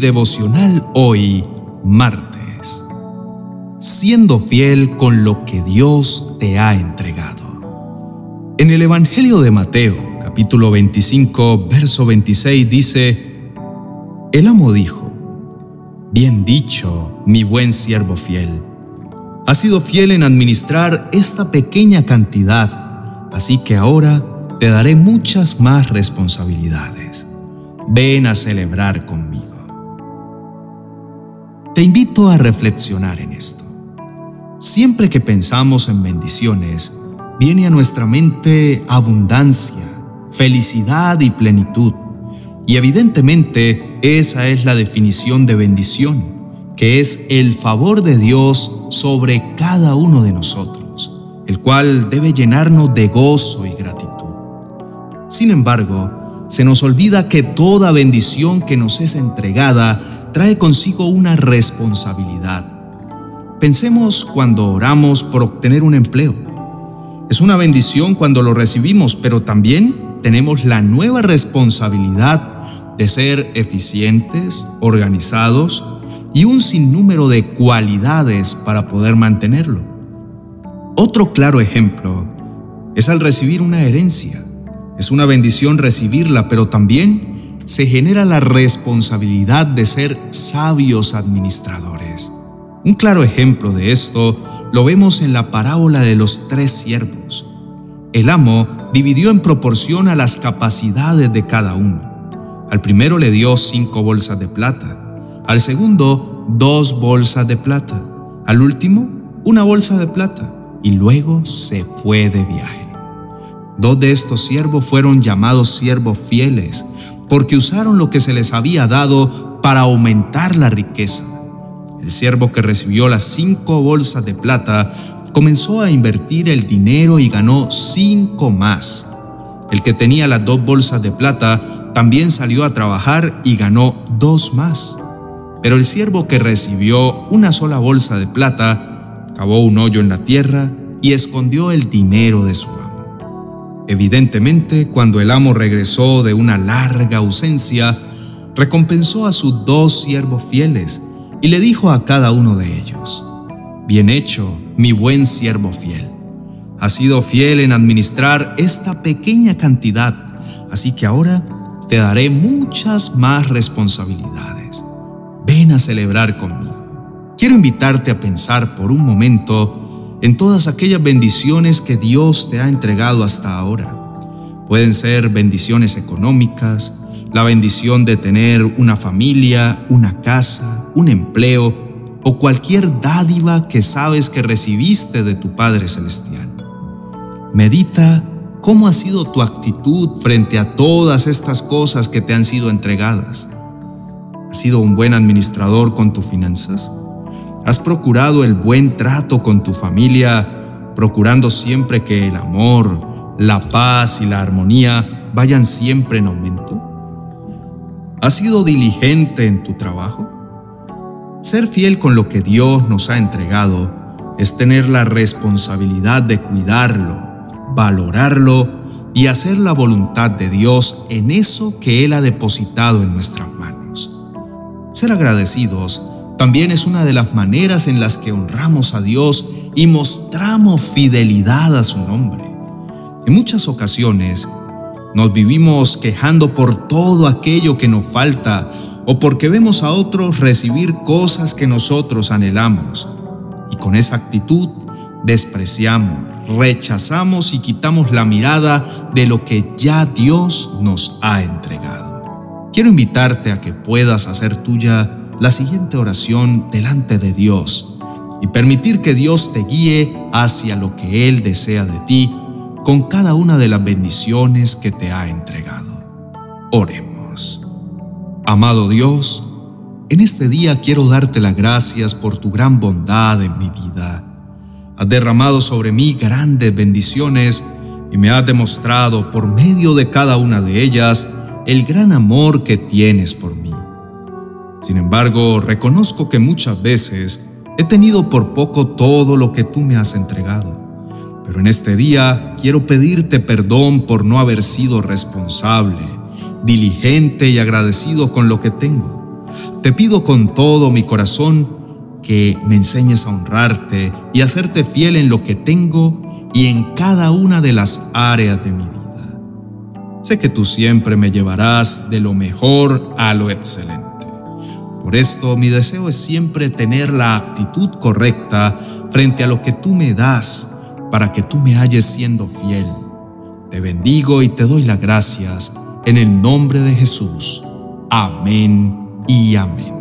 devocional hoy, martes. Siendo fiel con lo que Dios te ha entregado. En el Evangelio de Mateo, capítulo 25, verso 26 dice, El amo dijo, Bien dicho, mi buen siervo fiel. Has sido fiel en administrar esta pequeña cantidad, así que ahora te daré muchas más responsabilidades. Ven a celebrar conmigo. Te invito a reflexionar en esto. Siempre que pensamos en bendiciones, viene a nuestra mente abundancia, felicidad y plenitud. Y evidentemente esa es la definición de bendición, que es el favor de Dios sobre cada uno de nosotros, el cual debe llenarnos de gozo y gratitud. Sin embargo, se nos olvida que toda bendición que nos es entregada trae consigo una responsabilidad. Pensemos cuando oramos por obtener un empleo. Es una bendición cuando lo recibimos, pero también tenemos la nueva responsabilidad de ser eficientes, organizados y un sinnúmero de cualidades para poder mantenerlo. Otro claro ejemplo es al recibir una herencia. Es una bendición recibirla, pero también se genera la responsabilidad de ser sabios administradores. Un claro ejemplo de esto lo vemos en la parábola de los tres siervos. El amo dividió en proporción a las capacidades de cada uno. Al primero le dio cinco bolsas de plata, al segundo dos bolsas de plata, al último una bolsa de plata y luego se fue de viaje. Dos de estos siervos fueron llamados siervos fieles porque usaron lo que se les había dado para aumentar la riqueza. El siervo que recibió las cinco bolsas de plata comenzó a invertir el dinero y ganó cinco más. El que tenía las dos bolsas de plata también salió a trabajar y ganó dos más. Pero el siervo que recibió una sola bolsa de plata cavó un hoyo en la tierra y escondió el dinero de su Evidentemente, cuando el amo regresó de una larga ausencia, recompensó a sus dos siervos fieles y le dijo a cada uno de ellos, Bien hecho, mi buen siervo fiel. Has sido fiel en administrar esta pequeña cantidad, así que ahora te daré muchas más responsabilidades. Ven a celebrar conmigo. Quiero invitarte a pensar por un momento en todas aquellas bendiciones que Dios te ha entregado hasta ahora. Pueden ser bendiciones económicas, la bendición de tener una familia, una casa, un empleo o cualquier dádiva que sabes que recibiste de tu Padre Celestial. Medita cómo ha sido tu actitud frente a todas estas cosas que te han sido entregadas. ¿Has sido un buen administrador con tus finanzas? ¿Has procurado el buen trato con tu familia, procurando siempre que el amor, la paz y la armonía vayan siempre en aumento? ¿Has sido diligente en tu trabajo? Ser fiel con lo que Dios nos ha entregado es tener la responsabilidad de cuidarlo, valorarlo y hacer la voluntad de Dios en eso que Él ha depositado en nuestras manos. Ser agradecidos también es una de las maneras en las que honramos a Dios y mostramos fidelidad a su nombre. En muchas ocasiones nos vivimos quejando por todo aquello que nos falta o porque vemos a otros recibir cosas que nosotros anhelamos. Y con esa actitud despreciamos, rechazamos y quitamos la mirada de lo que ya Dios nos ha entregado. Quiero invitarte a que puedas hacer tuya la siguiente oración delante de Dios y permitir que Dios te guíe hacia lo que Él desea de ti con cada una de las bendiciones que te ha entregado. Oremos. Amado Dios, en este día quiero darte las gracias por tu gran bondad en mi vida. Has derramado sobre mí grandes bendiciones y me has demostrado por medio de cada una de ellas el gran amor que tienes por mí. Sin embargo, reconozco que muchas veces he tenido por poco todo lo que tú me has entregado. Pero en este día quiero pedirte perdón por no haber sido responsable, diligente y agradecido con lo que tengo. te pido con todo mi corazón que me enseñes a honrarte y a serte fiel en lo que tengo y en cada una de las áreas de mi vida. Sé que tú siempre me llevarás de lo mejor a lo excelente. Por esto mi deseo es siempre tener la actitud correcta frente a lo que tú me das para que tú me halles siendo fiel. Te bendigo y te doy las gracias en el nombre de Jesús. Amén y amén.